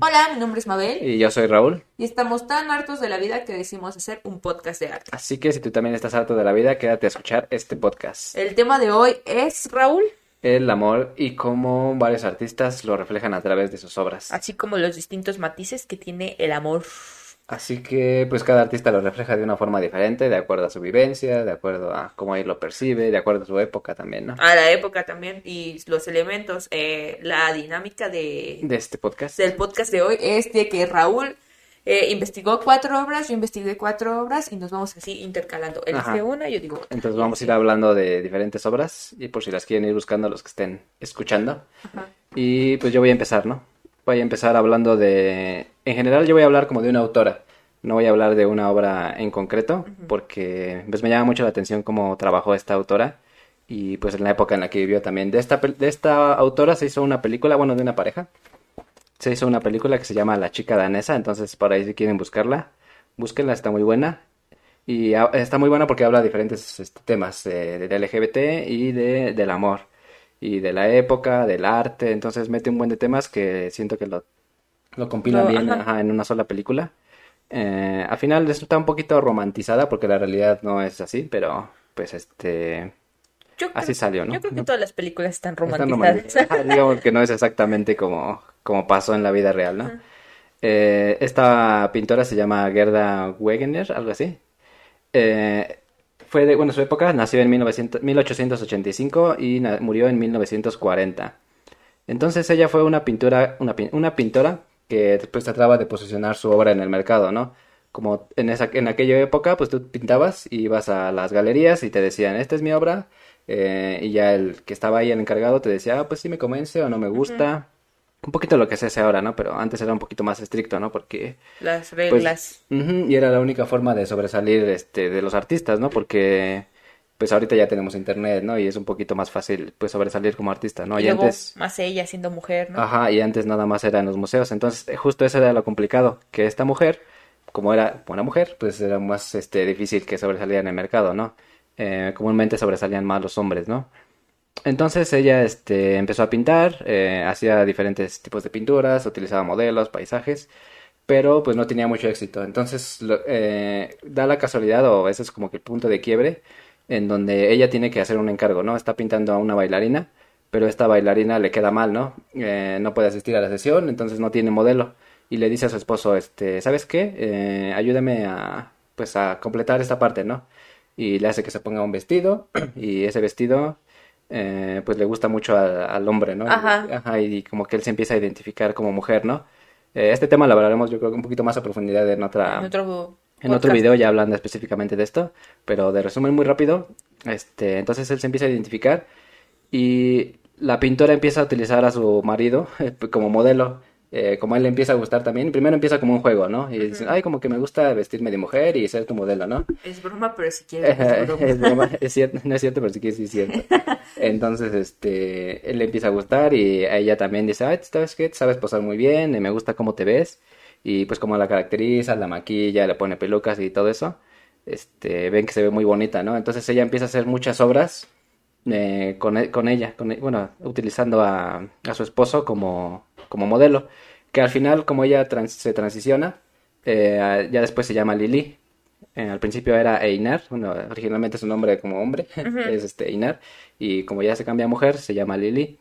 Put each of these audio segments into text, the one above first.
Hola, mi nombre es Mabel Y yo soy Raúl. y estamos tan hartos de la vida que decidimos hacer un podcast de arte. Así que si tú también estás harto de la vida, quédate a escuchar este podcast. El tema de hoy es, Raúl, El amor y cómo varios artistas lo reflejan a través de sus obras. así como los distintos matices que tiene el amor. Así que pues cada artista lo refleja de una forma diferente, de acuerdo a su vivencia, de acuerdo a cómo él lo percibe, de acuerdo a su época también, ¿no? A la época también y los elementos, eh, la dinámica de, De este podcast. del podcast de hoy es de que Raúl eh, investigó cuatro obras, yo investigué cuatro obras y nos vamos así intercalando. Él Ajá. dice una, yo digo otra. Entonces vamos a ir hablando de diferentes obras y por si las quieren ir buscando los que estén escuchando. Ajá. Y pues yo voy a empezar, ¿no? Voy a empezar hablando de... En general yo voy a hablar como de una autora. No voy a hablar de una obra en concreto porque pues me llama mucho la atención cómo trabajó esta autora y pues en la época en la que vivió también. De esta, de esta autora se hizo una película, bueno, de una pareja. Se hizo una película que se llama La chica danesa, entonces por ahí si quieren buscarla, búsquenla, está muy buena. Y está muy buena porque habla de diferentes este, temas eh, del LGBT y de, del amor y de la época, del arte. Entonces mete un buen de temas que siento que lo, lo compilan bien ajá. ajá, en una sola película. Eh, al final está un poquito romantizada porque la realidad no es así, pero pues este Yo así creo- salió, ¿no? Yo creo que todas las películas están están romantizadas. romantizadas. Digamos que no es exactamente como, como pasó en la vida real, ¿no? Eh, esta pintora se llama Gerda Wegener, algo así. Eh, fue de, bueno, su época nació en 1900 1885 y murió en 1940. Entonces ella fue una pintura, una, una pintora que después trataba de posicionar su obra en el mercado, ¿no? Como en esa, en aquella época, pues tú pintabas y ibas a las galerías y te decían, esta es mi obra, eh, y ya el que estaba ahí, el encargado, te decía, ah, pues sí me convence o no me gusta. Un poquito lo que se hace ahora, ¿no? Pero antes era un poquito más estricto, ¿no? Porque Las pues, reglas. y era la única forma de sobresalir este, de los artistas, ¿no? Porque pues ahorita ya tenemos internet, ¿no? Y es un poquito más fácil pues sobresalir como artista, ¿no? y Y luego antes, más ella siendo mujer, ¿no? ajá, y antes nada más era en los museos. Entonces, eh, justo eso era lo complicado, que esta mujer, como era buena mujer, pues era más este difícil que sobresaliera en el mercado, ¿no? Eh, comúnmente sobresalían más los hombres, ¿no? Entonces ella este, empezó a pintar, eh, hacía diferentes tipos de pinturas, utilizaba modelos, paisajes, pero pues no tenía mucho éxito. Entonces lo- eh, da la casualidad, o ese es como que el punto de quiebre, en donde ella tiene que hacer un encargo, ¿no? Está pintando a una bailarina, pero esta bailarina le queda mal, ¿no? Eh, no puede asistir a la sesión, entonces no tiene modelo. Y le dice a su esposo, este, ¿sabes qué? Eh, ayúdame a, pues a completar esta parte, ¿no? Y le hace que se ponga un vestido, y ese vestido eh, pues le gusta mucho al, al hombre, ¿no? Ajá. Ajá, y como que él se empieza a identificar como mujer, ¿no? Eh, este tema lo hablaremos yo creo un poquito más a profundidad en otra, En otro, en otro video ya hablando específicamente de esto, pero de resumen muy rápido, este, entonces él se empieza a identificar y la pintora empieza a utilizar a su marido como modelo, eh, como a él le empieza a gustar también, primero empieza como un juego, ¿no? Y dicen, ay, como que me gusta vestirme de mujer y ser tu modelo, ¿no? Es broma, pero si quieres. es broma. Es broma, es cierto, no es cierto, pero que sí es cierto. Entonces, este, él le empieza a gustar y a ella también dice, ay, ¿sabes qué? Sabes posar muy bien, y me gusta cómo te ves. Y pues como la caracteriza, la maquilla, le pone pelucas y todo eso, este, ven que se ve muy bonita, ¿no? Entonces ella empieza a hacer muchas obras eh, con, e- con ella, con, e- bueno, utilizando a, a su esposo como, como modelo, que al final, como ella trans- se transiciona, eh, ya después se llama Lili. Eh, al principio era Einar, bueno, originalmente su nombre como hombre es este Einar, y como ya se cambia a mujer, se llama Lili.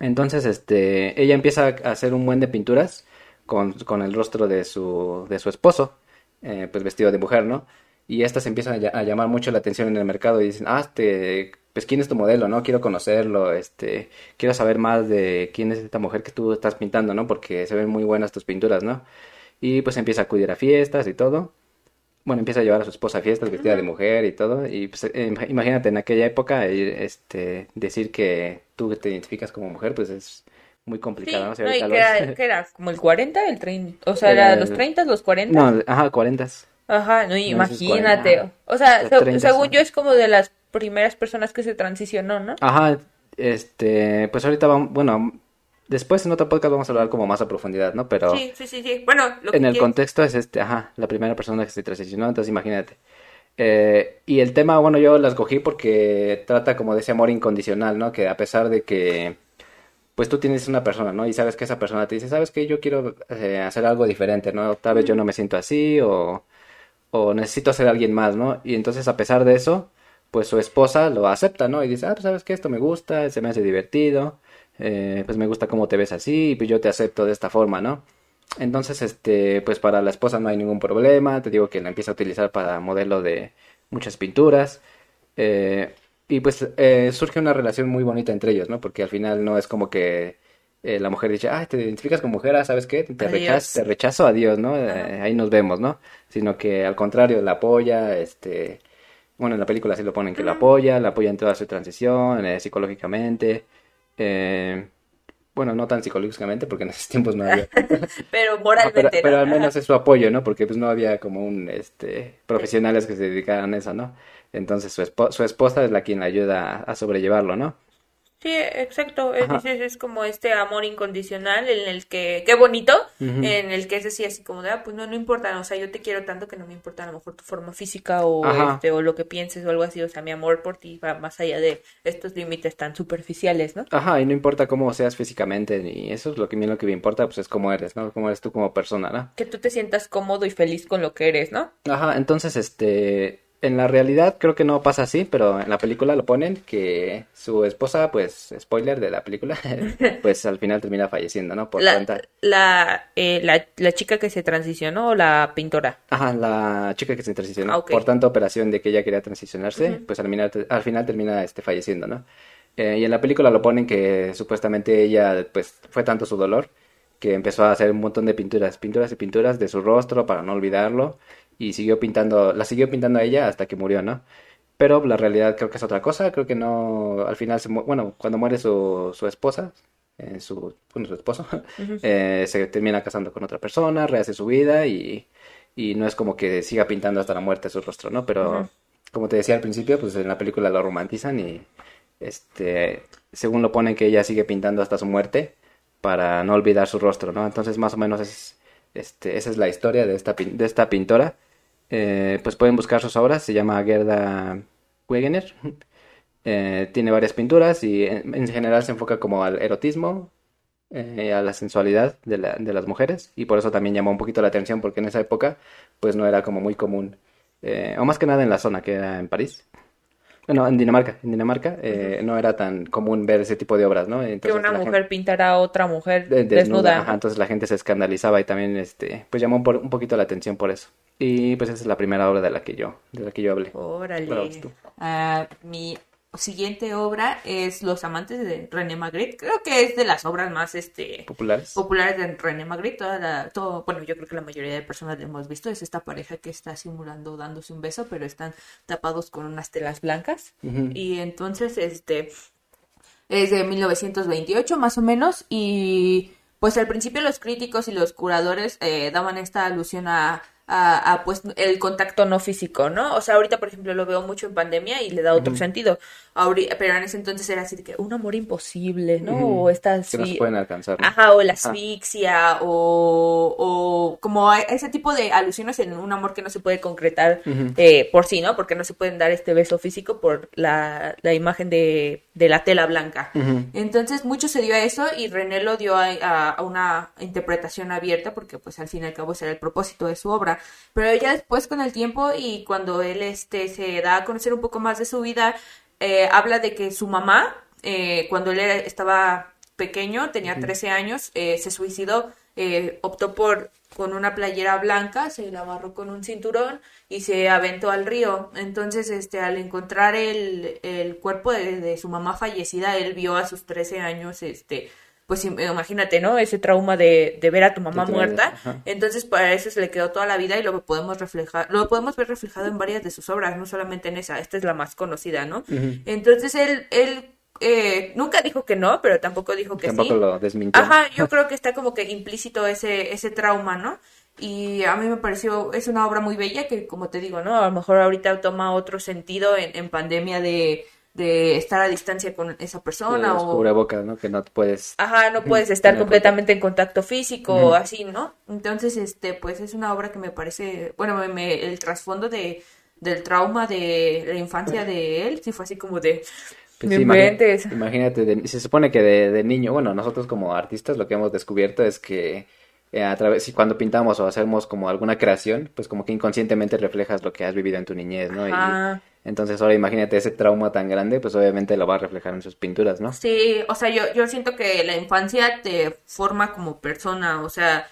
Entonces, este, ella empieza a hacer un buen de pinturas con, con el rostro de su, de su esposo, eh, pues vestido de mujer, ¿no? Y estas empiezan a, lla- a llamar mucho la atención en el mercado y dicen, ah, este, pues quién es tu modelo, ¿no? Quiero conocerlo, este, quiero saber más de quién es esta mujer que tú estás pintando, ¿no? Porque se ven muy buenas tus pinturas, ¿no? Y pues empieza a acudir a fiestas y todo. Bueno, empieza a llevar a su esposa a fiestas vestida de mujer y todo. Y pues, eh, ima- imagínate en aquella época eh, este, decir que tú te identificas como mujer, pues es muy Sí, complicado, ¿no? No, y que era, que era como el 40, el 30, o sea, Era era los el- 30, los 40. No, ajá, cuarentas. Ajá, no, imagínate. 40. O sea, Los se- 30 según yo es como de las primeras personas que se transicionó, ¿no? Ajá, este, pues ahorita vamos, bueno, después en otro podcast vamos a hablar como más a profundidad, ¿no? Pero Sí, sí, sí, sí. Bueno, lo que en el quieres- contexto es este, ajá, la primera persona que se transicionó, entonces imagínate. Eh, y el tema, bueno, yo la escogí porque trata como de ese amor incondicional, ¿no? Que a pesar de que pues tú tienes una persona, ¿no? Y sabes que esa persona te dice, sabes que yo quiero eh, hacer algo diferente, ¿no? Tal vez yo no me siento así o, o necesito hacer alguien más, ¿no? Y entonces a pesar de eso, pues su esposa lo acepta, ¿no? Y dice, ah, pues sabes que esto me gusta, se me hace divertido, eh, pues me gusta cómo te ves así, pues yo te acepto de esta forma, ¿no? Entonces, este, pues para la esposa no hay ningún problema, te digo que la empieza a utilizar para modelo de muchas pinturas. Eh, y pues eh, surge una relación muy bonita entre ellos, ¿no? Porque al final no es como que eh, la mujer dice, ah, te identificas con mujer, ah, ¿sabes qué? Te, rechazo, te rechazo, adiós, ¿no? Eh, ahí nos vemos, ¿no? Sino que al contrario, la apoya, este... Bueno, en la película sí lo ponen que la apoya, la apoya en toda su transición, psicológicamente. bueno, no tan psicológicamente porque en esos tiempos no había. pero moralmente. pero, pero, al menos es su apoyo, ¿no? Porque pues no había como un, este, profesionales que se dedicaran a eso, ¿no? Entonces su, su esposa es la quien la ayuda a, sobrellevarlo, ¿no? Sí, exacto. Es, es, como este amor incondicional en el que, qué bonito, en el que es decir así como de, ah, pues no, no importa, o sea, yo te quiero tanto que no me importa a lo mejor tu forma física o, este, o lo que pienses o algo así, o sea, mi amor por ti va más allá de estos límites tan superficiales, ¿no? Ajá, y no importa cómo seas físicamente, ni eso es lo que a mí lo que me importa, pues es cómo eres, ¿no? Cómo eres tú como persona, ¿no? Que tú te sientas cómodo y feliz con lo que eres, ¿no? Ajá, entonces, este, en la realidad creo que no pasa así, pero en la película lo ponen que su esposa, pues, spoiler de la película, pues al final termina falleciendo, ¿no? Por la, la, eh, la, la, chica que se transicionó o la pintora. Ajá, la chica que se transicionó. Ah, por tanta operación de que ella quería transicionarse, pues al final, al final termina este, falleciendo, ¿no? Eh, y en la película lo ponen que supuestamente ella, pues, fue tanto su dolor que empezó a hacer un montón de pinturas, pinturas y pinturas de su rostro para no olvidarlo y siguió pintando, la siguió pintando a ella hasta que murió, ¿no? Pero la realidad creo que es otra cosa, creo que no, al final, se bueno, cuando muere su, su esposa, eh, su, bueno, su esposo, eh, se termina casando con otra persona, rehace su vida y, y, no es como que siga pintando hasta la muerte su rostro, ¿no? Pero, como te decía al principio, pues en la película lo romantizan y, este, según lo ponen que ella sigue pintando hasta su muerte para no olvidar su rostro, ¿no? Entonces, más o menos es, este, esa es la historia de esta, de esta pintora eh, pues pueden buscar sus obras, se llama Gerda Wegener. Eh, tiene varias pinturas y en, general se enfoca como al erotismo, eh, a la sensualidad de, de, las mujeres y por eso también llamó un poquito la atención porque en esa época pues no era como muy común, o más que nada en la zona que era en París. Bueno, en Dinamarca, en Dinamarca no era tan común ver ese tipo de obras, ¿no? que una mujer pintara a otra mujer desnuda. entonces la gente se escandalizaba y también, este, pues llamó un poquito la atención por eso. Y pues esa es la primera obra de la que yo, de la que yo hablé. Órale. Uh, mi siguiente obra es Los amantes de René Magritte. Creo que es de las obras más este populares. Populares de René Magritte. Toda todo, bueno, yo creo que la mayoría de personas lo hemos visto. Es esta pareja que está simulando dándose un beso, pero están tapados con unas telas blancas. Y entonces, este, es de 1928 más o menos. Y pues al principio los críticos y los curadores eh, daban esta alusión a a, pues el contacto no físico, ¿no? O sea, ahorita, por ejemplo, lo veo mucho en pandemia y le da otro sentido. pero en ese entonces era así de que un amor imposible, ¿no? O esta que no se pueden alcanzar. Ajá, o la asfixia, o, o como ese tipo de alusiones en un amor que no se puede concretar eh, por sí, ¿no? Porque no se pueden dar este beso físico por la, la imagen de, de, la tela blanca. Entonces, mucho se dio a eso y René lo dio a, a, una interpretación abierta porque, pues, al fin y al cabo, ese era el propósito de su obra. Pero ya después, con el tiempo y cuando él este, se da a conocer un poco más de su vida, eh, habla de que su mamá, eh, cuando él estaba pequeño, tenía 13 años, eh, se suicidó, optó por con una playera blanca, se la amarró con un cinturón y se aventó al río. Entonces, este, al encontrar el, el cuerpo de, de, su mamá fallecida, él vio a sus 13 años, este, pues imagínate, ¿no? Ese trauma de, de ver a tu mamá muerta. Entonces, para eso se le quedó toda la vida y lo podemos reflejar, lo podemos ver reflejado en varias de sus obras, no solamente en esa, esta es la más conocida, ¿no? Entonces, él, él eh, nunca dijo que no, pero tampoco dijo que tampoco lo desmintió. Ajá, yo creo que está como que implícito ese, ese trauma, ¿no? Y a mí me pareció, es una obra muy bella que, como te digo, ¿no? A lo mejor ahorita toma otro sentido en, en pandemia de de estar a distancia con esa persona o boca, ¿no? Que no puedes Ajá, no puedes estar completamente en contacto físico o así, ¿no? Entonces, este, pues es una obra que me parece, bueno, me, el trasfondo de del trauma de la infancia de él, sí fue así como de Pues sí, inventes. imagínate, de- se supone que de, de niño, bueno, nosotros como artistas lo que hemos descubierto es que eh, a través, si cuando pintamos o hacemos como alguna creación, pues como que inconscientemente reflejas lo que has vivido en tu niñez, ¿no? Y entonces ahora imagínate ese trauma tan grande, pues obviamente lo va a reflejar en sus pinturas, ¿no? Sí, o sea, yo, yo siento que la infancia te forma como persona, o sea,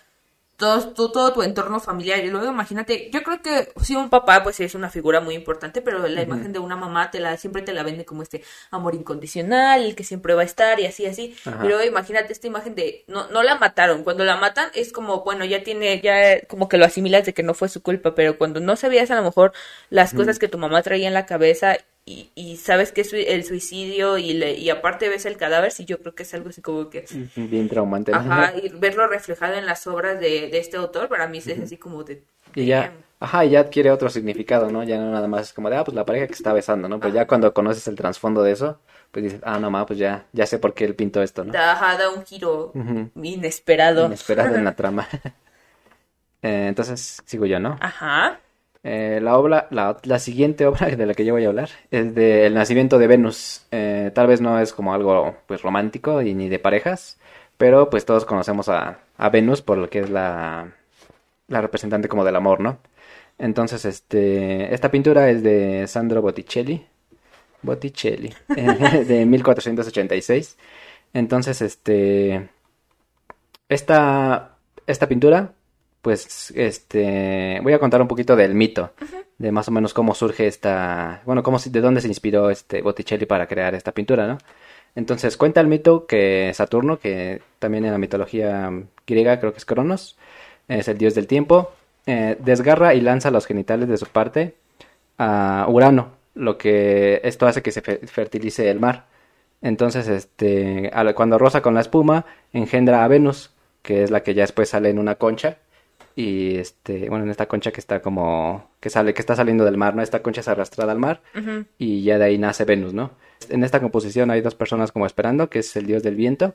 todo, tu- todo tu entorno familiar. Y luego imagínate, yo creo que sí, un papá, pues es una figura muy importante, pero la imagen de una mamá te la, siempre te la vende como este amor incondicional, el que siempre va a estar y así, así. Ajá. Y luego imagínate esta imagen de, no, no la mataron. Cuando la matan es como, bueno, ya tiene, ya como que lo asimilas de que no fue su culpa, pero cuando no sabías a lo mejor las cosas que tu mamá traía en la cabeza y, y sabes que es el suicidio y, le, y aparte ves el cadáver, sí, yo creo que es algo así como que... Bien traumante. Ajá, y verlo reflejado en las obras de, de este autor, para mí es así como de... Y ya, ajá, ya adquiere otro significado, ¿no? Ya no nada más es como de, ah, pues la pareja que está besando, ¿no? Pero ya cuando conoces el trasfondo de eso, pues dices, ah, no, ma, pues ya, ya sé por qué él pintó esto, ¿no? Da, ajá, da un giro inesperado. Inesperado en la trama. Eh, entonces, sigo yo, ¿no? Ajá. Eh, la obra, la, la siguiente obra de la que yo voy a hablar es de El nacimiento de Venus. Eh, tal vez no es como algo pues romántico y ni de parejas, pero pues todos conocemos a, a Venus por lo que es la, la representante como del amor, ¿no? Entonces, este, esta pintura es de Sandro Botticelli, Botticelli, eh, de 1486. Entonces, este, esta, esta pintura, pues, este, voy a contar un poquito del mito, de más o menos cómo surge esta, bueno, cómo, de dónde se inspiró este Botticelli para crear esta pintura, ¿no? Entonces, cuenta el mito que Saturno, que también en la mitología griega creo que es Cronos, es el dios del tiempo, eh, desgarra y lanza los genitales de su parte a Urano, lo que esto hace que se fe- fertilice el mar. Entonces, este, cuando roza con la espuma, engendra a Venus, que es la que ya después sale en una concha. Y este, bueno, en esta concha que está como, que sale, que está saliendo del mar, ¿no? Esta concha es arrastrada al mar y ya de ahí nace Venus, ¿no? En esta composición hay dos personas como esperando, que es el dios del viento,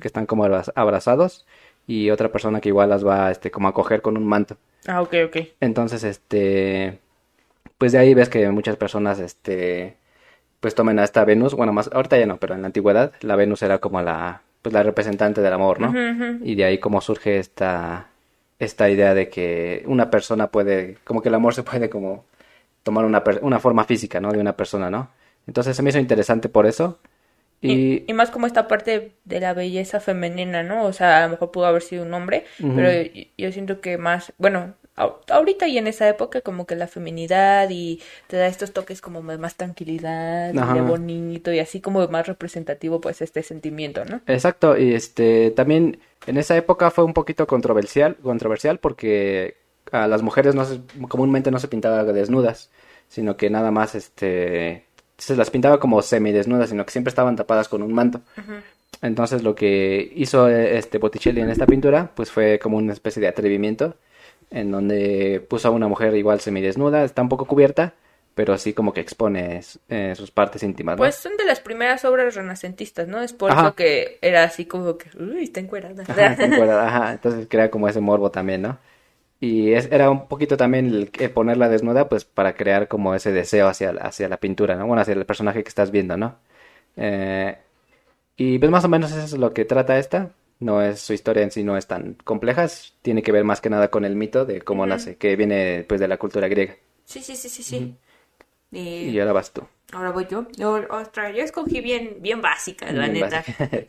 que están como abra- abrazados, y otra persona que igual las va, este, como a coger con un manto. Ah, ok, ok. Entonces, este, pues de ahí ves que muchas personas, este, pues tomen a esta Venus, bueno, más, ahorita ya no, pero en la antigüedad la Venus era como la, pues la representante del amor, ¿no? Y de ahí como surge esta, esta idea de que una persona puede, como que el amor se puede como tomar una, una forma física, ¿no? De una persona, ¿no? Entonces se me hizo interesante por eso. Y, Y, y más como esta parte de la belleza femenina, ¿no? O sea, a lo mejor pudo haber sido un hombre, pero yo, yo siento que más, bueno, ahorita y en esa época como que la feminidad y te da estos toques como más, tranquilidad, y bonito y así como más representativo pues este sentimiento, ¿no? Exacto, y este también en esa época fue un poquito controversial, controversial porque a las mujeres no se- comúnmente no se pintaba desnudas, sino que nada más este se las pintaba como semidesnudas, sino que siempre estaban tapadas con un manto. Entonces lo que hizo este Botticelli en esta pintura, pues fue como una especie de atrevimiento, en donde puso a una mujer igual semidesnuda, está un poco cubierta, pero así como que expone eh, sus partes íntimas, ¿no? Pues son de las primeras obras renacentistas, ¿no? Es por Ajá. eso que era así como que, uy, está encuerada. Ajá, está encuadrada, ajá, entonces crea como ese morbo también, ¿no? Y es, era un poquito también el, el ponerla desnuda, pues para crear como ese deseo hacia, hacia la pintura, ¿no? Bueno, hacia el personaje que estás viendo, ¿no? Eh, y pues más o menos eso es lo que trata esta. No es su historia en sí, no es tan compleja, tiene que ver más que nada con el mito de cómo nace, que viene pues de la cultura griega. Sí, sí, sí, sí, sí. Eh, Y ahora vas tú. Ahora voy yo. Otra, yo escogí bien, bien básica, la Bien neta. básica. Eh,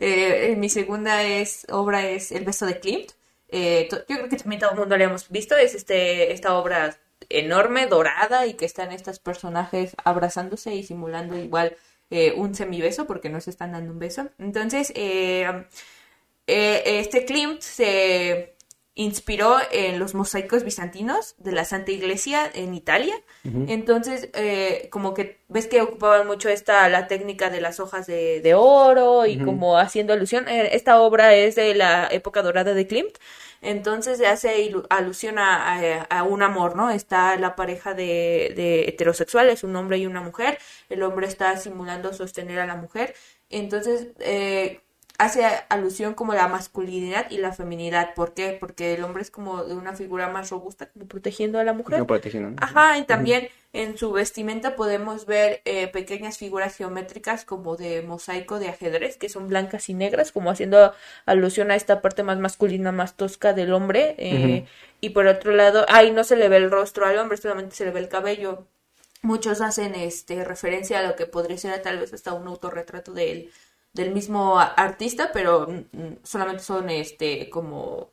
eh, mi segunda es, obra es El beso de Klimt. Eh, yo creo que también todo el mundo la hemos visto. Es este, esta obra enorme, dorada, y que están estos personajes abrazándose y simulando igual eh, un semibeso, porque no se están dando un beso. Entonces, eh, este Klimt se inspiró en los mosaicos bizantinos de la Santa Iglesia en Italia. Entonces, eh, como que ves que ocupaban mucho esta, la técnica de las hojas de, de oro y como haciendo alusión. eh, esta obra es de la época dorada de Klimt. Entonces hace alusión a, a- a un amor, ¿no? Está la pareja de, de heterosexuales, un hombre y una mujer. El hombre está simulando sostener a la mujer. Entonces, eh, hace alusión como la masculinidad y la feminidad. ¿Por qué? Porque el hombre es como de una figura más robusta, como protegiendo a la mujer. No protegiendo. Ajá, y también en su vestimenta podemos ver eh, pequeñas figuras geométricas como de mosaico de ajedrez, que son blancas y negras, como haciendo alusión a esta parte más masculina, más tosca del hombre. eh, Y por otro lado, ahí no se le ve el rostro al hombre, solamente se le ve el cabello. Muchos hacen este referencia a lo que podría ser tal vez hasta un autorretrato del, del mismo artista, pero solamente son este como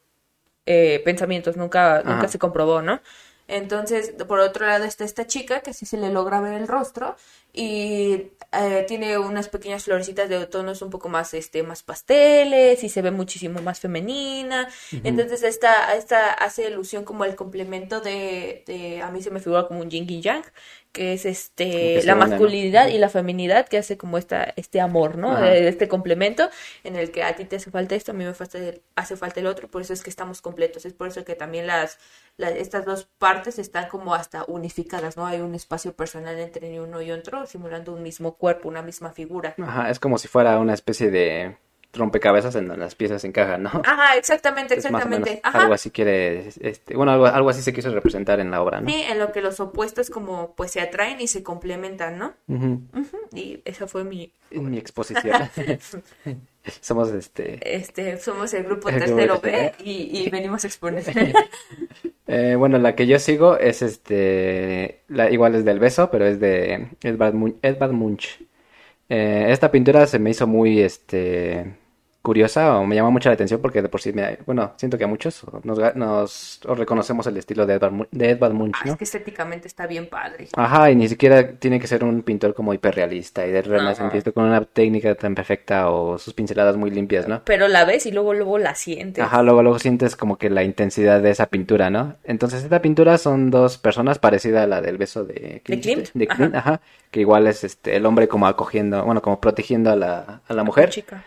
eh, pensamientos, nunca, nunca se comprobó, ¿no? Entonces, por otro lado está esta chica que sí se le logra ver el rostro y eh, tiene unas pequeñas florecitas de tonos un poco más, este, más pasteles y se ve muchísimo más femenina. Entonces, esta, esta hace ilusión como el complemento de, de, a mí se me figura como un yin y yang, que es este, que la masculinidad y la feminidad que hace como esta, este amor, ¿no? Ajá. Eh, Este complemento en el que a ti te hace falta esto, a mí me falta el- hace falta el otro, por eso es que estamos completos, es por eso que también las, las- estas dos partes están como hasta unificadas, ¿no? Hay un espacio personal entre uno y otro, simulando un mismo cuerpo, una misma figura. Ajá, es como si fuera una especie de rompecabezas en donde las piezas encajan, ¿no? Ajá, exactamente, exactamente. Ajá. algo así quiere, este, bueno, algo, algo así se quiso representar en la obra, ¿no? Sí, en lo que los opuestos como pues se atraen y se complementan, ¿no? Ujú, Y esa fue mi, mi exposición. Somos este este, somos el grupo El grupo tercero B y, y venimos a exponer. Eh, bueno, la que yo sigo es este, la, igual es del beso, pero es de Edvard, Mun- Edvard Munch. Eh, esta pintura se me hizo muy, este, curiosa o me llama mucho la atención porque de por sí, me, bueno, siento que a muchos nos, nos reconocemos el estilo de Edvard, de Edvard Munch, Ah, ¿no? es que estéticamente está bien padre. Ajá, y ni siquiera tiene que ser un pintor como hiperrealista y de renacentista con una técnica tan perfecta o sus pinceladas muy limpias, ¿no? Pero la ves y luego luego la sientes. Ajá, luego, luego sientes como que la intensidad de esa pintura, ¿no? Entonces, esta pintura son dos personas parecida a la del beso de Clint. Klimt, de Klimt, ajá. que igual es este el hombre como acogiendo, bueno, como protegiendo a la, a la mujer. Chica.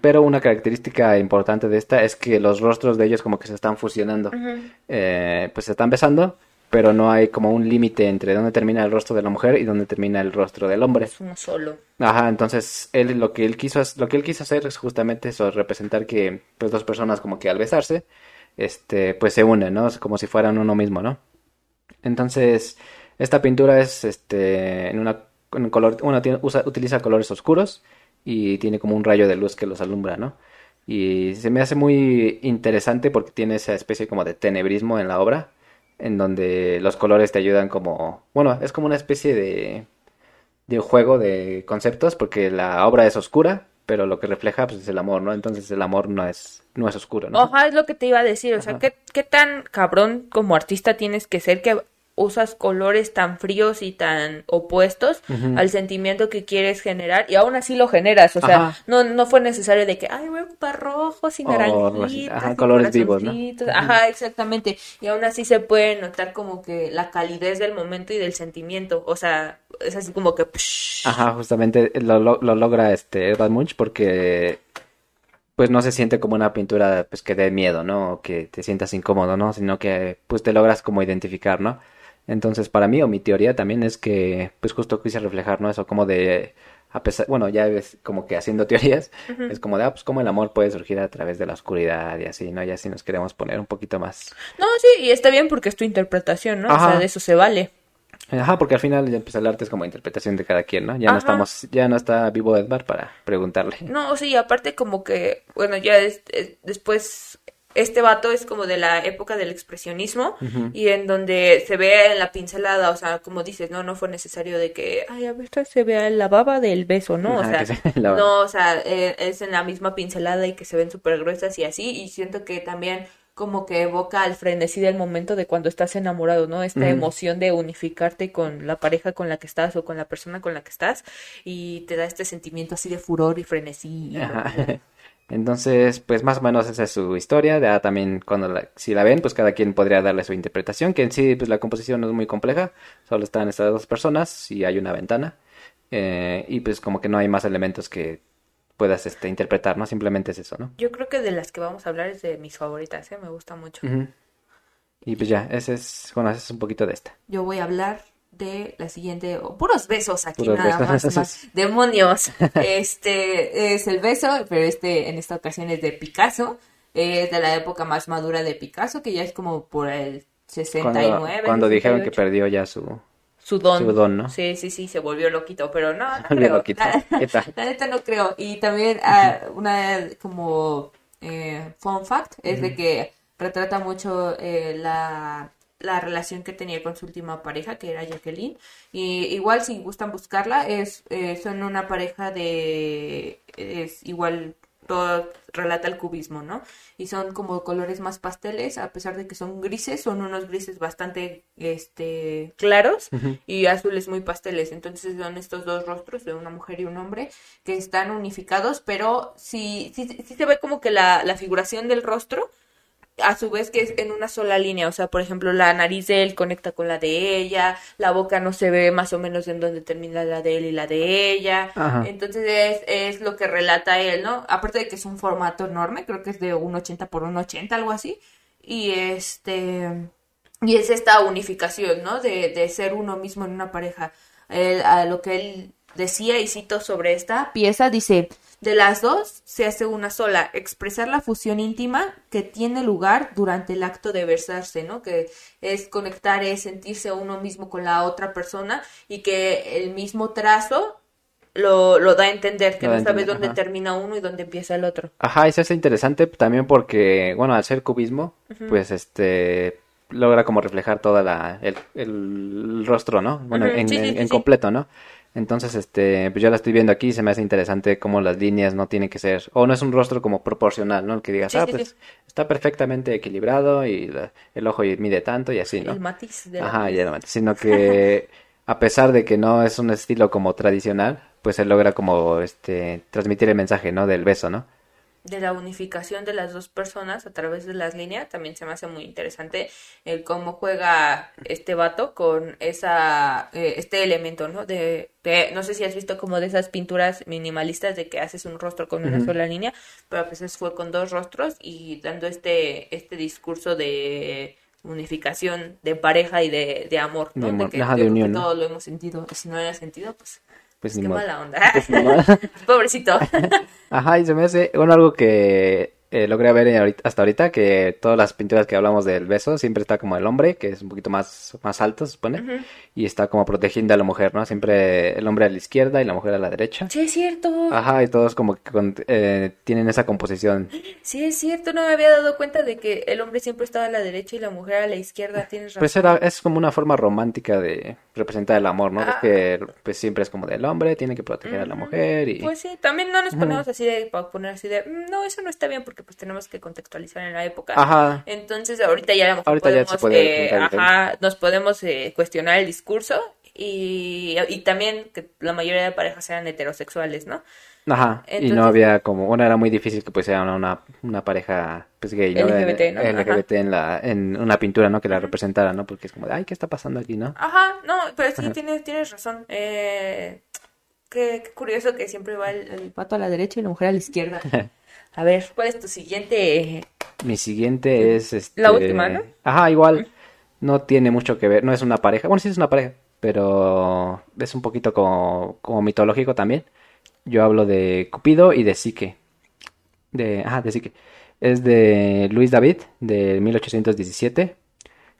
Pero una característica importante de esta es que los rostros de ellos como que se están fusionando. Eh, pues se están besando, pero no hay como un límite entre dónde termina el rostro de la mujer y dónde termina el rostro del hombre. Es uno solo. Ajá, entonces él lo que él quiso lo que él quiso hacer es justamente eso, representar que pues dos personas como que al besarse, este, pues se unen, ¿no? Es como si fueran uno mismo, ¿no? Entonces, esta pintura es este en una en color uno tiene- usa- utiliza colores oscuros y tiene como un rayo de luz que los alumbra, ¿no? Y se me hace muy interesante porque tiene esa especie como de tenebrismo en la obra, en donde los colores te ayudan como, bueno, es como una especie de de juego de conceptos porque la obra es oscura, pero lo que refleja pues es el amor, ¿no? Entonces el amor no es no es oscuro, ¿no? Ojalá es lo que te iba a decir. O sea. ¿qué, qué tan cabrón como artista tienes que ser que usas colores tan fríos y tan opuestos al sentimiento que quieres generar y aún así lo generas. O sea, Ajá. no, no fue necesario de que, ay, voy a ocupar rojos y naranjitas. Ajá, y colores vivos, ¿no? Ajá, exactamente. Y aún así se puede notar como que la calidez del momento y del sentimiento. O sea, es así como que... psh. Ajá, justamente lo, lo- lo logra este Edvard Munch porque pues no se siente como una pintura pues que dé miedo, ¿no? O que te sientas incómodo, ¿no? Sino que pues te logras como identificar, ¿no? Entonces, para mí o mi teoría también es que pues justo quise reflejar, ¿no? Eso como de a pesar, bueno, ya ves como que haciendo teorías, es como de, ah, pues como el amor puede surgir a través de la oscuridad y así, ¿no? Y así nos queremos poner un poquito más No, sí, y está bien porque es tu interpretación, ¿no? O sea, de eso se vale. Ajá, porque al final ya, pues, el arte es como interpretación de cada quien, ¿no? Ya no estamos, ya no está vivo Edvard para preguntarle. No, sí, aparte como que, bueno, ya es- es- después, este vato es como de la época del expresionismo y en donde se ve en la pincelada, o sea, como dices, no, no fue necesario de que, ay, a ver, se vea la baba del beso, ¿no? O sea, se- no, o sea, eh, es en la misma pincelada y que se ven súper gruesas y así, y siento que también como que evoca al frenesí del momento de cuando estás enamorado, ¿no? Esta emoción de unificarte con la pareja con la que estás o con la persona con la que estás y te da este sentimiento así de furor y frenesí. y- Ajá. Entonces, pues más o menos esa es su historia. Ya también cuando la, si la ven, pues cada quien podría darle su interpretación, que en sí, pues la composición no es muy compleja. Solo están estas dos personas y hay una ventana. Eh, y pues como que no hay más elementos que puedas este, interpretar, ¿no? Simplemente es eso, ¿no? Yo creo que de las que vamos a hablar es de mis favoritas, ¿eh? Me gusta mucho. Y pues ya, ese es, conoces un poquito de esta. Yo voy a hablar de la siguiente, o puros besos aquí Puros nada más, besos. más. demonios. Este es el beso, pero este en esta ocasión es de Picasso, es de la época más madura de Picasso, que ya es como por el 69. Cuando, cuando dijeron que 68. perdió ya su... su don. su don, ¿no? Sí, sí, sí, se volvió loquito, pero no, no creo. loquito. La neta no creo. Y también ah, una como eh, fun fact es de que retrata mucho eh, la, la relación que tenía con su última pareja, que era Jacqueline. Y igual si gustan buscarla, es eh, son una pareja de... es igual todo relata el cubismo, ¿no? Y son como colores más pasteles, a pesar de que son grises, son unos grises bastante este claros y azules muy pasteles. Entonces son estos dos rostros de una mujer y un hombre que están unificados, pero sí, sí, sí se ve como que la, la figuración del rostro a su vez que es en una sola línea, o sea, por ejemplo, la nariz de él conecta con la de ella, la boca no se ve más o menos en donde termina la de él y la de ella, Ajá. entonces es, es lo que relata él, ¿no? Aparte de que es un formato enorme, creo que es de 1.80 por 1.80, algo así, y este, y es esta unificación, ¿no? De, de ser uno mismo en una pareja. Él, a lo que él decía, y cito sobre esta pieza, dice, de las dos se hace una sola, expresar la fusión íntima que tiene lugar durante el acto de besarse, ¿no? Que es conectar, es sentirse uno mismo con la otra persona y que el mismo trazo lo, lo da a entender, que Lo no a sabes entender, dónde ajá. termina uno y dónde empieza el otro. Ajá, se hace interesante también porque, bueno, al ser cubismo, pues este logra como reflejar toda la el, el rostro, ¿no? Bueno, en, sí, sí, en- sí, en sí. completo, ¿no? Entonces, este, pues yo la estoy viendo aquí y se me hace interesante cómo las líneas no tienen que ser, o no es un rostro como proporcional, ¿no? Que digas, Sí, ah, sí, pues sí. está perfectamente equilibrado y la- el ojo mide tanto y así, ¿no? El matiz de Ajá, piel. ya no, sino que a pesar de que no es un estilo como tradicional, pues él logra como este transmitir el mensaje, ¿no? Del beso, ¿no? De la unificación de las dos personas a través de las líneas también se me hace muy interesante el cómo juega este vato con esa eh, este elemento no de, de- no sé si has visto como de esas pinturas minimalistas de que haces un rostro con una sola línea pero a veces fue con dos rostros y dando este este discurso de unificación de pareja y de, de amor De no que de que ¿no? todos lo hemos sentido y si no lo has sentido pues Pues qué ni modo. mala onda. Pues ni pobrecito. Ajá, y se me hace, bueno, algo que eh, logré ver hasta ahorita, que todas las pinturas que hablamos del beso, siempre está como el hombre, que es un poquito más, más alto, se supone, y está como protegiendo a la mujer, ¿no? Siempre el hombre a la izquierda y la mujer a la derecha. sí es cierto Ajá, y todos como que con- eh, tienen esa composición. Sí, es cierto, no me había dado cuenta de que el hombre siempre estaba a la derecha y la mujer a la izquierda, tienes razón. Pues era, es como una forma romántica de representar el amor, ¿no? Ah. Porque pues siempre es como del hombre, tiene que proteger a la mujer y... Pues sí, también no nos ponemos así de, para poner así de, "Mm, no, eso no está bien porque pues tenemos que contextualizar en la época. Aja, Entonces ahorita ya a lo mejor Ahorita ya podemos, puede eh, ajá, nos podemos eh, cuestionar el discurso y, y también que la mayoría de parejas eran heterosexuales, ¿no? ajá, y no había como, bueno, era muy difícil que pues sea una, una, una pareja pues gay, ¿no? LGBT, ¿no? En- LGBT en la, en una pintura, ¿no? Que la representara, ¿no? Porque es como de, ay, ¿qué está pasando aquí, no? Ajá, no, pero sí tienes, tienes razón. Eh, qué, qué curioso que siempre va el, el pato a la derecha y la mujer a la izquierda. A ver, ¿cuál es tu siguiente? Mi siguiente es este... La última, ¿no? Ajá, igual, no tiene mucho que ver, no es una pareja, bueno, sí es una pareja, pero es un poquito como, como mitológico también. Yo hablo de Cupido y de Psique. De, ajá, de Psique. Es de Luis David, de 1817.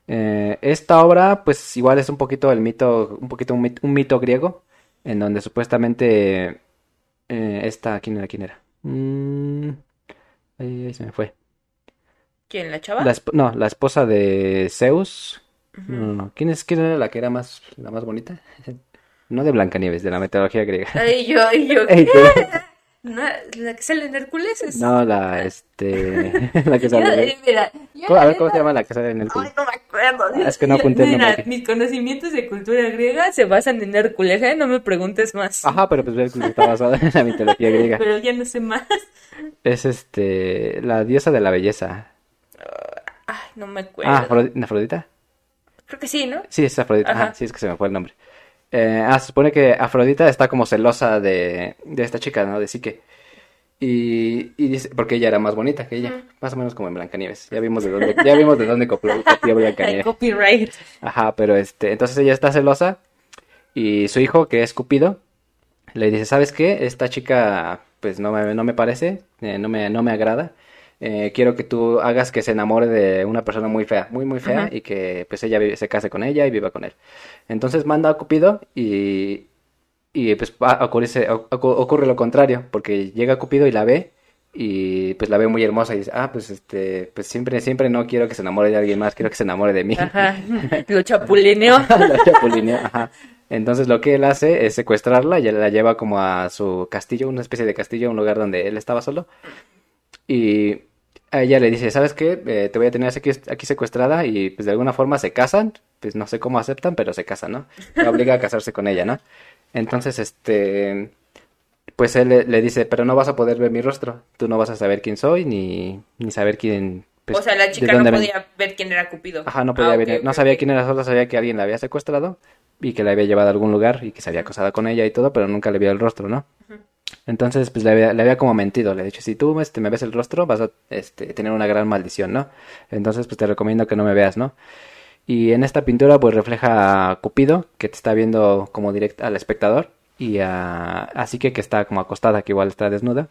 Eh, esta obra, pues igual es un poquito el mito, un poquito un mito griego, en donde supuestamente eh, esta, ¿quién era? ¿Quién era? Mm, ahí- se me fue. ¿Quién, la chava? La no, la esposa de Zeus. No, no, no. ¿Quién es, quién era la que era más, la más bonita? No de Blancanieves, de la mitología griega. Ay, yo, yo. No, la que sale en Hércules es... No, la, este, la que Yo, sale. mira, yo ¿Cómo- A ver, ¿cómo se llama la que sale en el Ay, no me acuerdo. Ah, es que no apunté el Mira, nombre aquí. mis conocimientos de cultura griega se basan en Hércules, ¿eh? No me preguntes más. Ajá, pero pues Hércules está basada en la mitología griega. Pero ya no sé más. Es este, la diosa de la belleza. Ay, no me acuerdo. Ah, Afro- ¿Afrodita? Creo que sí, ¿no? Sí, es Afrodita. Ajá. Ajá, sí, es que se me fue el nombre. Eh, ah, se supone que Afrodita está como celosa de, de esta chica, ¿no? De Psique. Y, y dice, porque ella era más bonita que ella, más o menos como en Blancanieves. Ya vimos de dónde, ya vimos de dónde copió, copió Blancanieves. Copyright. Ajá, pero este, entonces ella está celosa y su hijo, que es Cupido, le dice, ¿sabes qué? Esta chica, pues no me, no me parece, eh, no me, no me agrada. Eh, quiero que tú hagas que se enamore de una persona muy fea, muy, muy fea, y que pues ella se case con ella y viva con él. Entonces manda a Cupido y, y pues va a ocurrirse- o- ocu- ocurre lo contrario, porque llega Cupido y la ve y pues la ve muy hermosa y dice, ah, pues este, pues siempre, siempre no quiero que se enamore de alguien más, quiero que se enamore de mí. Ajá. Lo chapulineó. La chapulinea, ajá. Entonces lo que él hace es secuestrarla y la lleva como a su castillo, una especie de castillo, un lugar donde él estaba solo. Y ella le dice, ¿sabes qué? Eh, te voy a tener aquí, aquí secuestrada y pues de alguna forma se casan, pues no sé cómo aceptan, pero se casan, ¿no? La obliga a casarse con ella, ¿no? Entonces, este, pues él le, le dice, pero no vas a poder ver mi rostro, tú no vas a saber quién soy ni, ni saber quién... pues, o sea, la chica no dónde vengo". podía ver quién era Cupido. Ajá, no podía Ah, ver, no sabía quién era, solo sabía que alguien la había secuestrado y que la había llevado a algún lugar y que se había acosado con ella y todo, pero nunca le vio el rostro, ¿no? Entonces, pues le había, le había como mentido, le he dicho, si tú este, me ves el rostro, vas a este, tener una gran maldición, ¿no? Entonces, pues te recomiendo que no me veas, ¿no? Y en esta pintura, pues refleja a Cupido, que te está viendo como directo al espectador, y a así que que está como acostada, que igual está desnuda.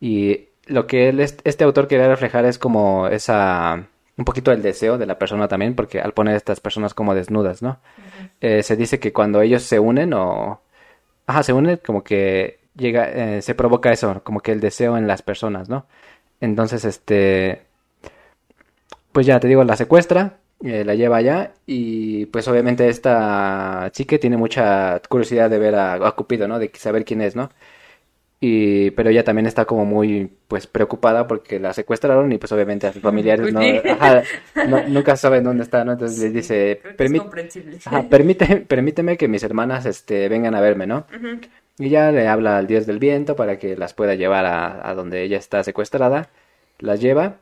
Y lo que él, este autor quería reflejar es como esa, un poquito el deseo de la persona también, porque al poner a estas personas como desnudas, ¿no? Eh, se dice que cuando ellos se unen o, ajá, se unen como que llega, eh, se provoca eso, como que el deseo en las personas, ¿no? Entonces, este, pues ya te digo, la secuestra, eh, la lleva allá y pues obviamente esta chica tiene mucha curiosidad de ver a, a Cupido, ¿no? De saber quién es, ¿no? Y, pero ella también está como muy, pues, preocupada porque la secuestraron y pues obviamente a sus familiares Pues no, sí. ajá, no- nunca saben dónde está, ¿no? Entonces le dice, Creo que es "Permí- comprensible. ajá, permite, permíteme que mis hermanas, este, vengan a verme, ¿no? Ya le habla al dios del viento para que las pueda llevar a, donde ella está secuestrada. Las lleva.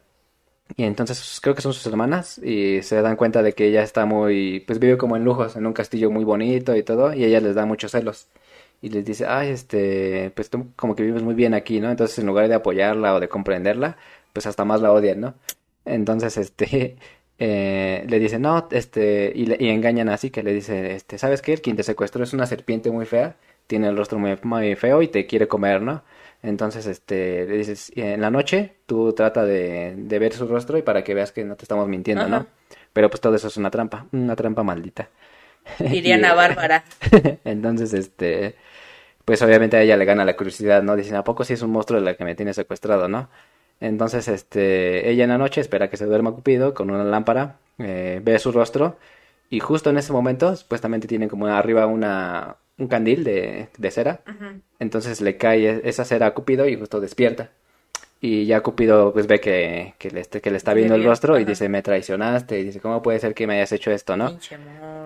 Y entonces creo que son sus hermanas. Y se dan cuenta de que ella está muy. Pues vive como en lujos, en un castillo muy bonito y todo. Y ella les da muchos celos. Y les dice, ay, este. Pues tú como que vives muy bien aquí, ¿no? Entonces en lugar de apoyarla o de comprenderla, pues hasta más la odian, ¿no? Entonces, este. eh, le dice, no, este. Y, le- y engañan así que le dice, este, ¿sabes qué? El quien te secuestró es una serpiente muy fea tiene el rostro muy, muy feo y te quiere comer, ¿no? Entonces, este, le dices, "Y en la noche tú trata de, de ver su rostro y para que veas que no te estamos mintiendo, ¿no? Pero pues todo eso es una trampa, una trampa maldita. Dirían Y- a Bárbara. Entonces, este, pues obviamente a ella le gana la curiosidad, ¿no? Dicen, ¿a poco sí es un monstruo la que me tiene secuestrado, ¿no? Entonces, este, ella en la noche espera que se duerma Cupido con una lámpara, eh, ve su rostro y justo en ese momento, supuestamente tiene como arriba una, un candil de, de cera. Entonces le cae e- esa cera a Cupido y justo despierta. Y ya Cupido pues ve que, que, le, este- que le está viendo el rostro y dice, me traicionaste. Y dice, ¿cómo puede ser que me hayas hecho esto, no?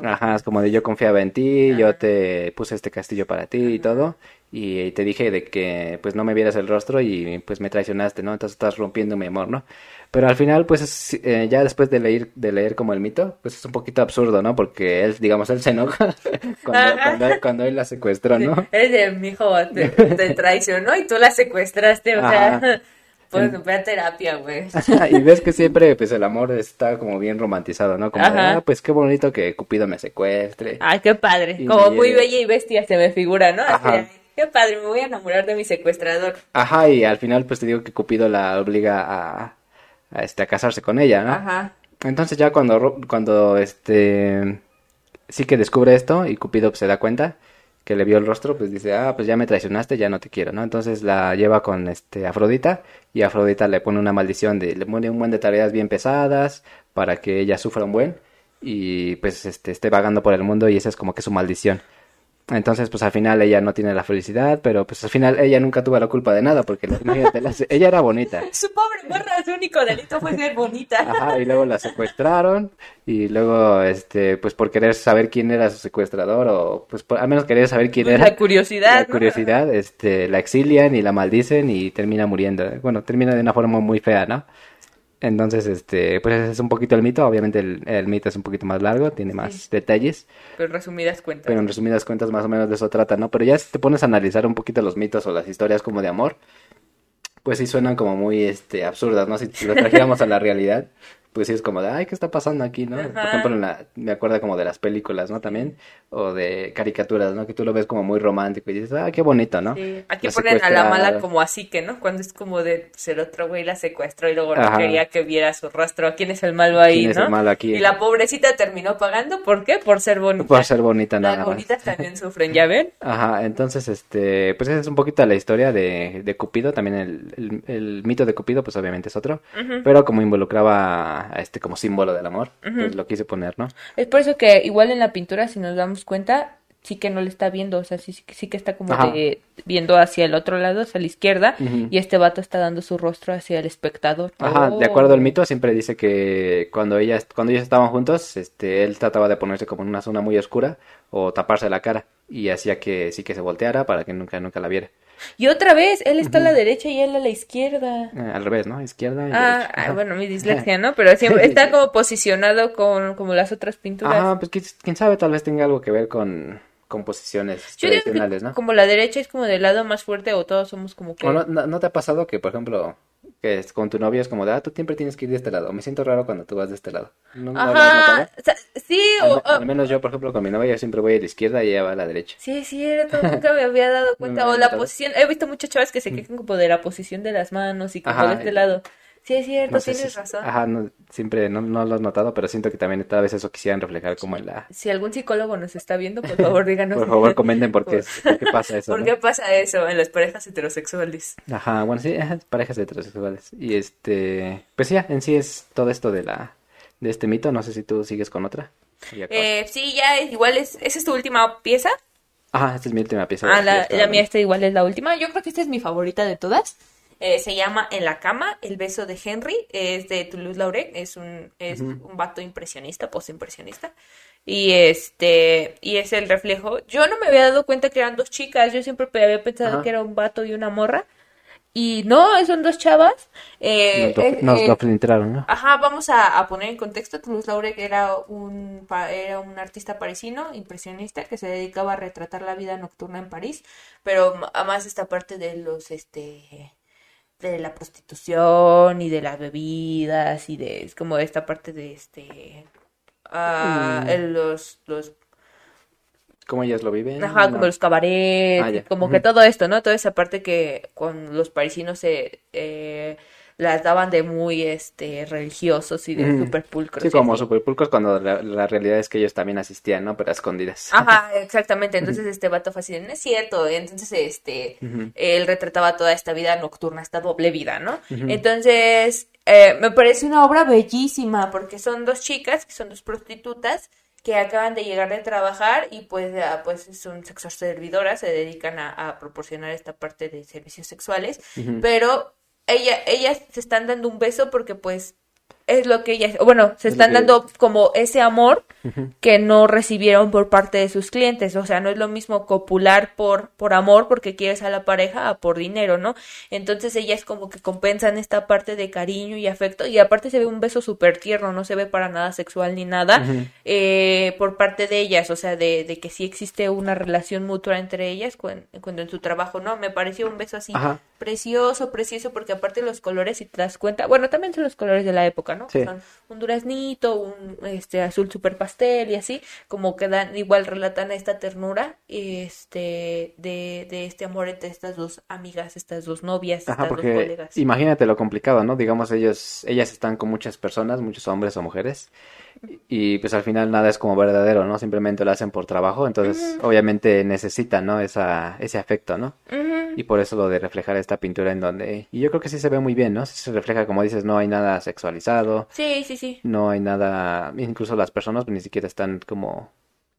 Ajá, es como de yo confiaba en ti, yo te puse este castillo para ti y todo. Y te dije de que pues no me vieras el rostro y pues me traicionaste, ¿no? Entonces estás rompiendo mi amor, ¿no? Pero al final, pues es, eh, ya después de leer, de leer como el mito, pues es un poquito absurdo, ¿no? Porque él, digamos, él se enoja cuando, él la secuestró, Sí, ¿no? Es de mi hijo, te, te traicionó y tú la secuestraste, o sea, pues En- ve a terapia, güey. y ves que siempre, pues el amor está como bien romantizado, ¿no? Como, de, ah, pues qué bonito que Cupido me secuestre. Ay, qué padre. Y Como muy bella y bestia se me figura, ¿no? Ajá. qué padre, me voy a enamorar de mi secuestrador. Ajá, y al final, pues te digo que Cupido la obliga a, este, a casarse con ella, ¿no? Ajá. Entonces ya cuando, cuando este sí que descubre esto y Cupido pues, se da cuenta que le vio el rostro, pues dice, ah, pues ya me traicionaste, ya no te quiero, ¿no? Entonces la lleva con este Afrodita y Afrodita le pone una maldición de, le pone un buen de tareas bien pesadas para que ella sufra un buen y pues este esté vagando por el mundo y esa es como que su maldición. Entonces, pues al final ella no tiene la felicidad, pero pues al final ella nunca tuvo la culpa de nada, porque la- imagínate, la- ella era bonita. Su pobre morra, su único delito fue ser bonita. Ajá, y luego la secuestraron y luego, este, pues por querer saber quién era su secuestrador o pues por- al menos querer saber quién era La curiosidad. la ¿no? curiosidad, este, la exilian y la maldicen y termina muriendo. Bueno, termina de una forma muy fea, ¿no? Entonces, este, pues ese es un poquito el mito. Obviamente el, el mito es un poquito más largo, tiene más Sí. detalles, Pero en resumidas cuentas. pero en resumidas cuentas más o menos de eso trata, ¿no? Pero ya si te pones a analizar un poquito los mitos o las historias como de amor, pues sí suenan como muy este absurdas, ¿no? Si, si lo trajéramos a la realidad, pues sí es como de, ay, ¿qué está pasando aquí, no? Por ejemplo, en la, me acuerdo como de las películas, ¿no? También, o de caricaturas, ¿no? Que tú lo ves como muy romántico y dices, ah, qué bonito, ¿no? Sí, Aquí La ponen a la mala como así que, ¿no? Cuando es como de, pues el otro güey la secuestró y luego no quería que viera su rastro. ¿Quién es el malo ahí, ¿Quién es no? el malo aquí? Y la pobrecita terminó pagando, ¿por qué? Por ser bonita. Por ser bonita Las nada más. bonitas también sufren, ¿ya ven? Ajá, entonces, este, pues esa es un poquito la historia de, de Cupido, también el, el, el mito de Cupido, pues obviamente es otro, pero como involucraba a este como símbolo del amor, pues lo quise poner, ¿no? Es por eso que igual en la pintura, si nos damos cuenta, sí que no le está viendo, o sea, sí, sí, sí que está como de- viendo hacia el otro lado, hacia la izquierda, y este vato está dando su rostro hacia el espectador. Ajá, de Oh. acuerdo al mito, siempre dice que cuando ellas, cuando ellos estaban juntos, este, él trataba de ponerse como en una zona muy oscura o taparse la cara y hacía que sí que se volteara para que nunca, nunca la viera. Y otra vez, él está a la derecha y él a la izquierda. Eh, al revés, ¿no? Izquierda y Ah, derecha. ah, bueno, mi dislexia, ¿no? Pero siempre está como posicionado con como las otras pinturas. Ajá, pues quién, sabe, tal vez tenga algo que ver con composiciones Yo digo que tradicionales, ¿no? como la derecha es como del lado más fuerte o todos somos como que... ¿O no, no, no te ha pasado que, por ejemplo, que es con tu novio es como de, ah, tú siempre tienes que ir de este lado? Me siento raro cuando tú vas de este lado. ¿No, Ajá, o sea, sí, Al, o, al menos yo, por ejemplo, con mi novia, yo siempre voy a la izquierda y ella va a la derecha. Sí, es cierto, nunca me había dado cuenta. o la notado. posición, he visto muchas chavas que se quejan como de la posición de las manos y como Ajá, de este lado. Sí, es cierto, No sé tienes si- razón. Ajá, no, siempre no, no lo has notado, pero siento que también tal vez eso quisieran reflejar como en la... Si algún psicólogo nos está viendo, por favor, díganos. Por favor, comenten por qué, por qué pasa eso, ¿Por qué pasa eso en las parejas heterosexuales? Ajá, bueno, sí, parejas heterosexuales. Y este, pues ya, en sí es todo esto de la, de este mito. No sé si tú sigues con otra. Eh, sí, ya es- igual es, ¿esa es tu última pieza? Ajá, esta es mi última pieza. Ah, la, la mía esta igual es la última. Yo creo que esta es mi favorita de todas. Eh, se llama En la cama, El beso de Henry. Es de Toulouse-Lautrec. Es un, es un vato impresionista, postimpresionista. Y este, y es el reflejo. Yo no me había dado cuenta que eran dos chicas. Yo siempre había pensado Ajá. que era un vato y una morra. Y no, son dos chavas. Eh, Nos, lo, nos eh, lo filtraron, ¿no? Ajá, vamos a, a poner en contexto. Toulouse-Lautrec era un, era un artista parisino, impresionista, que se dedicaba a retratar la vida nocturna en París, pero además esta parte de los, este, de la prostitución y de las bebidas y de, es como esta parte de, este, ah, Mm. los, los ¿Cómo ellas lo viven? Ajá, No. como los cabarets, Ah, como que todo esto, ¿no? Toda esa parte que con los parisinos se eh, las daban de muy este religiosos y de Ujú. super pulcros. Sí, como así. superpulcros cuando la, la realidad es que ellos también asistían, ¿no? Pero a escondidas. Ajá, exactamente. Entonces este vato fue así, no es cierto. Entonces este él retrataba toda esta vida nocturna, esta doble vida, ¿no? Entonces eh, me parece una obra bellísima porque son dos chicas, que son dos prostitutas que acaban de llegar de trabajar y pues, pues son sexo servidoras, se dedican a, a proporcionar esta parte de servicios sexuales, pero ella, ellas se están dando un beso porque pues es lo que ellas, bueno, se Es están que- dando como ese amor que no recibieron por parte de sus clientes. O sea, no es lo mismo copular por, por amor porque quieres a la pareja a por dinero, ¿no? Entonces ellas como que compensan esta parte de cariño y afecto y aparte se ve un beso súper tierno, no se ve para nada sexual ni nada eh, por parte de ellas, o sea, de, de que sí existe una relación mutua entre ellas cuando, cuando en su trabajo, ¿no? Me pareció un beso así Ajá. Precioso, precioso, porque aparte los colores, si te das cuenta, bueno, también son los colores de la época, ¿no? Sí. Son un duraznito, un este azul super pastel y así, como que dan, igual relatan esta ternura, este, de, de este amor entre estas dos amigas, estas dos novias, Ajá, estas dos colegas. imagínate lo complicado, ¿no? Digamos, ellos, ellas están con muchas personas, muchos hombres o mujeres, y pues al final nada es como verdadero, ¿no? Simplemente lo hacen por trabajo, entonces obviamente necesitan, ¿no? Esa, ese afecto, ¿no? Y por eso lo de reflejar esta pintura en donde, y yo creo que sí se ve muy bien, ¿no? Sí se refleja, como dices, no hay nada sexualizado, Sí, sí, sí. no hay nada, incluso las personas ni siquiera están como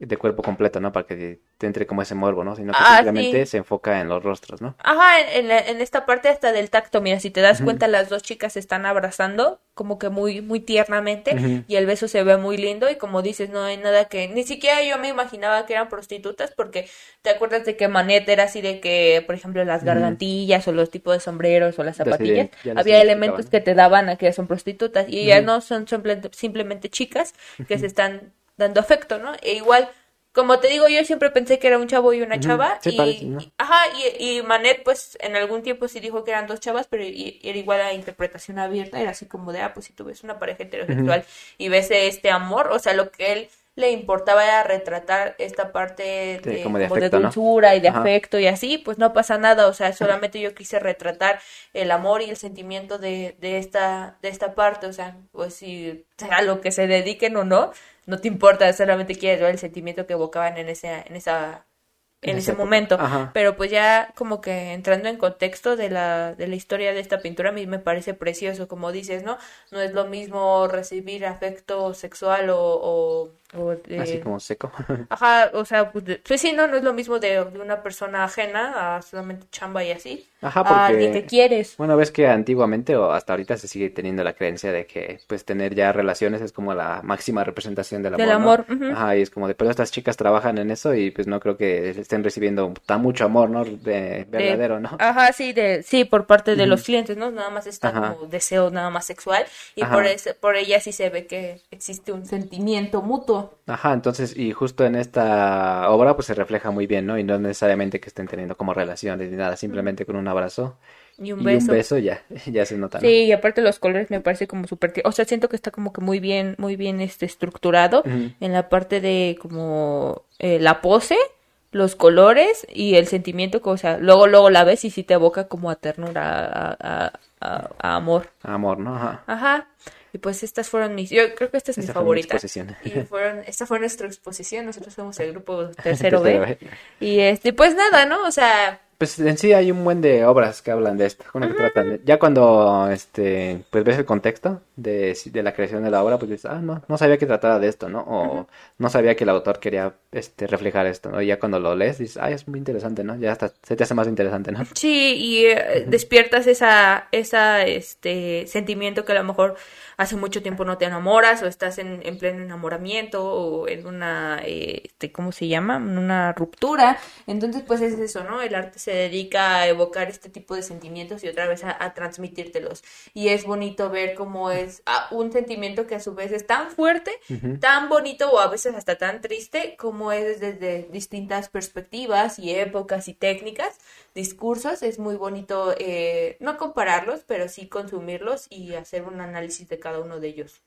de cuerpo completo, ¿no? Para que te entre como ese morbo, ¿no? Sino que Ah, simplemente sí. se enfoca en los rostros, ¿no? Ajá, en, en la- en esta parte hasta del tacto, mira, si te das cuenta, las dos chicas se están abrazando como que muy, muy tiernamente y el beso se ve muy lindo y como dices, no hay nada que, ni siquiera yo me imaginaba que eran prostitutas porque te acuerdas de que Manet era así de que, por ejemplo, las gargantillas o los tipos de sombreros o las zapatillas, ya había elementos ¿no? que te daban a que son prostitutas y ellas no son simple- simplemente chicas que se están dando afecto, ¿no? E igual como te digo, yo siempre pensé que era un chavo y una chava. Sí, y, parece, ¿no? y- ajá, y, y Manet, pues en algún tiempo sí dijo que eran dos chavas, pero y- era igual a interpretación abierta. Era así como de, ah, pues si tú ves una pareja heterosexual y ves este amor, o sea, lo que él le importaba era retratar esta parte Sí, de, como de como de afecto, ¿no? dulzura y de Ajá. afecto y así, pues no pasa nada, o sea, solamente yo quise retratar el amor y el sentimiento de, de esta, de esta parte, o sea, pues si a lo que se dediquen o no, no te importa, solamente quieres ver el sentimiento que evocaban en ese, en esa, en ese época. momento. Ajá. Pero pues ya como que entrando en contexto de la, de la historia de esta pintura, a mí me parece precioso, como dices, ¿no? No es lo mismo recibir afecto sexual o, o, o de- Así como seco. Ajá, o sea, pues, de- pues sí, no, no es lo mismo de, de una persona ajena a solamente chamba y así. Ajá, A alguien porque- que quieres. Bueno, ves que antiguamente o hasta ahorita se sigue teniendo la creencia de que pues tener ya relaciones es como la máxima representación del amor, Del ¿no? amor. Ajá, y es como de, pero estas chicas trabajan en eso y pues no creo que estén recibiendo tan mucho amor, ¿no? De De- verdadero, ¿no? Ajá, sí, de, sí, por parte de los clientes, ¿no? Nada más está Ajá. como deseo nada más sexual y Ajá. por ese, por ella sí se ve que existe un sentimiento mutuo. Ajá, entonces, y justo en esta obra pues se refleja muy bien, ¿no? Y no necesariamente que estén teniendo como relaciones ni nada, simplemente con un abrazo Y un y beso. un beso ya, ya se nota, ¿no? Sí, y aparte los colores me parece como súper, o sea, siento que está como que muy bien, muy bien este estructurado Ujú. en la parte de como eh, la pose, los colores y el sentimiento que, o sea, luego luego la ves y sí te evoca como a ternura, a, a- a- a amor. Amor, ¿no? Ajá. Ajá. Y pues estas fueron mis, yo creo que esta es mi Esta mi favorita. exposición. Y fueron, esta fue nuestra exposición, nosotros somos el grupo tercero. B. Y este, pues nada, ¿no? O sea, Pues en sí hay un buen de obras que hablan de esto, bueno, que tratan de- ya cuando este pues ves el contexto de, de la creación de la obra, pues dices, ah, no, no sabía que trataba de esto, ¿no? O no sabía que el autor quería este reflejar esto, ¿no? Y ya cuando lo lees dices, ah, es muy interesante, ¿no? Ya hasta se te hace más interesante, ¿no? Sí, y eh, despiertas esa, esa, este, sentimiento que a lo mejor hace mucho tiempo no te enamoras o estás en, en pleno enamoramiento o en una, eh, este, ¿cómo se llama? En una ruptura. Entonces, pues es eso, ¿no? El arte se dedica a evocar este tipo de sentimientos y otra vez a, a transmitírtelos. Y es bonito ver cómo es un sentimiento que a su vez es tan fuerte, tan bonito o a veces hasta tan triste como es desde distintas perspectivas y épocas y técnicas, discursos. Es muy bonito eh, no compararlos, pero sí consumirlos y hacer un análisis de cada uno de ellos.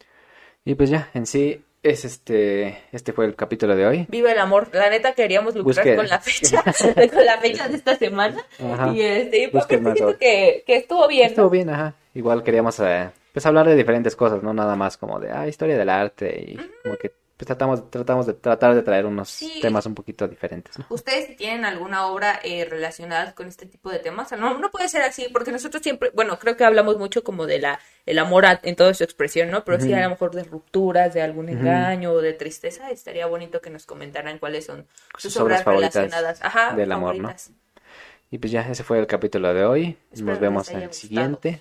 Y pues ya, en sí es este este fue el capítulo de hoy. Viva el amor. La neta queríamos lucrar con la fecha, con la fecha de esta semana. Ajá. Y este, pues Busquen más siento que, que estuvo bien, Estuvo ¿no? bien, ajá. Igual queríamos eh, pues hablar de diferentes cosas, no nada más como de ah, historia del arte y como que pues tratamos tratamos de tratar de traer unos Sí. temas un poquito diferentes, ¿no? ¿Ustedes si tienen alguna obra eh, relacionada con este tipo de temas? No, no puede ser así, porque nosotros siempre, bueno, creo que hablamos mucho como de la el amor a- en toda su expresión, ¿no? Pero sí a lo mejor de rupturas, de algún engaño o de tristeza, estaría bonito que nos comentaran cuáles son sus, Sus obras relacionadas. Ajá, del amor, ¿no? Y pues ya, ese fue el capítulo de hoy. Espero Nos vemos en el gustado. siguiente.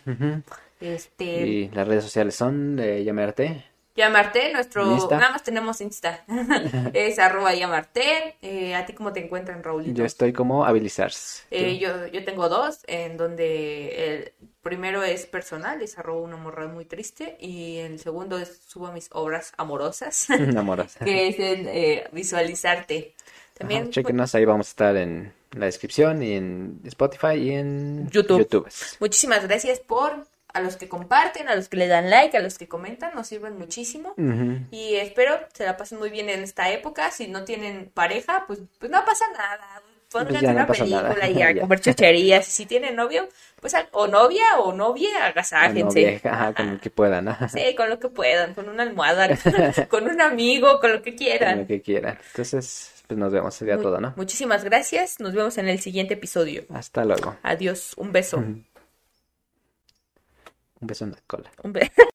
Este, Y las redes sociales son de Llamarte. Llamarte, nuestro, nada más tenemos Insta, es arroba llamarte, eh, ¿a ti cómo te encuentran, Raulito? Yo estoy como Habilizars. Eh, yo, yo tengo dos, en donde el primero es personal, es arroba una morra muy triste, y el segundo es subo mis obras amorosas, Enamoras. que es en eh, visualizarte. También Ajá, chéquenos, ahí vamos a estar en la descripción y en Spotify y en YouTube. muchísimas gracias por a los que comparten, a los que le dan like, a los que comentan, nos sirven muchísimo. Y espero se la pasen muy bien en esta época. Si no tienen pareja, pues, pues no pasa nada. Pónganse no una nada. película y a comer chucherías. Si tienen novio, pues o novia o novia, O agasájense. novia, ajá, con lo que puedan, ajá, Sí, con lo que puedan, con una almohada, con un amigo, con lo que con lo quieran. que quieran. Entonces, pues nos vemos, sería Mu- todo, ¿no? Muchísimas gracias. Nos vemos en el siguiente episodio. Hasta luego. Adiós. Un beso. Un beso en la cola. Un beso.